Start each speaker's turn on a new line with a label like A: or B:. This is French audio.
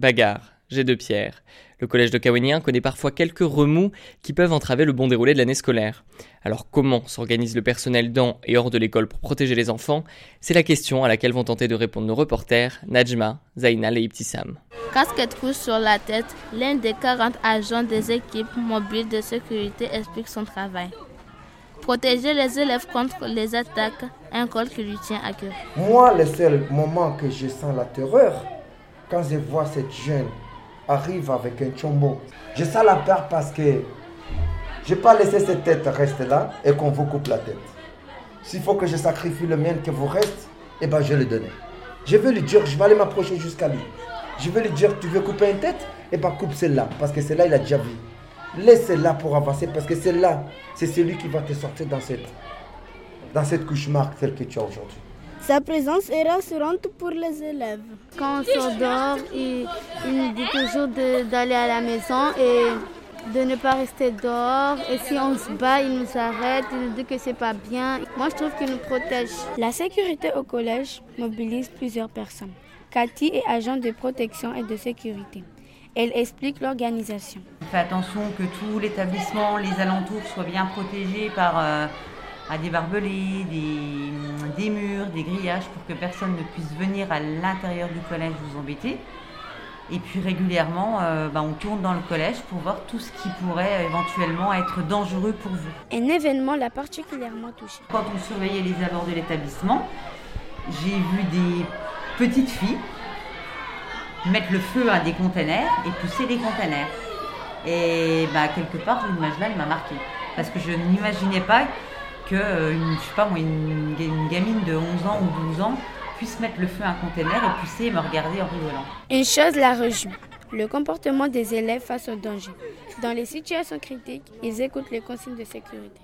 A: bagarre, jet de pierre. Le collège de Kawenien connaît parfois quelques remous qui peuvent entraver le bon déroulé de l'année scolaire. Alors comment s'organise le personnel dans et hors de l'école pour protéger les enfants? C'est la question à laquelle vont tenter de répondre nos reporters Najma, Zainal et Ibtissam.
B: Casquette rouge sur la tête, l'un des 40 agents des équipes mobiles de sécurité explique son travail. Protéger les élèves contre les attaques, un col qui lui tient à cœur.
C: Moi, le seul moment que je sens la terreur, quand je vois cette jeune arrive avec un chombo, je sens la peur parce que je n'ai pas laissé cette tête rester là et qu'on vous coupe la tête. S'il faut que je sacrifie le mien que vous reste, eh ben je le donne. Je vais lui dire, je vais aller m'approcher jusqu'à lui. Je vais lui dire, tu veux couper une tête? Eh ben coupe celle-là, parce que celle-là, il a déjà vu. Laisse celle-là pour avancer, parce que celle-là, c'est celui qui va te sortir dans cette, dans cette cauchemar telle que tu as aujourd'hui.
D: Sa présence est rassurante pour les élèves.
E: Quand on s'endort, il, il, nous dit toujours d'aller à la maison et de ne pas rester dehors. Et si on se bat, il nous arrête, il nous dit que c'est pas bien. Moi, je trouve qu'il nous protège.
D: La sécurité au collège mobilise plusieurs personnes. Cathy est agent de protection et de sécurité. Elle explique l'organisation.
F: On fait attention que tout l'établissement, les alentours soient bien protégés par euh, des barbelés, des, des, murs, des grillages pour que personne ne puisse venir à l'intérieur du collège vous embêter. Et puis régulièrement, euh, bah, on tourne dans le collège pour voir tout ce qui pourrait éventuellement être dangereux pour vous.
D: Un événement l'a particulièrement touché.
F: Quand on surveillait les abords de l'établissement, j'ai vu des petites filles mettre le feu à des containers et pousser des containers. Et bah, quelque part, cette image-là, elle m'a marqué. Parce que je n'imaginais pas que euh, une, je sais une, gamine de 11 ans ou 12 ans puisse mettre le feu à un container et pousser et me regarder en rigolant.
D: Une chose la rejoue. Le comportement des élèves face au danger. Dans les situations critiques, ils écoutent les consignes de sécurité.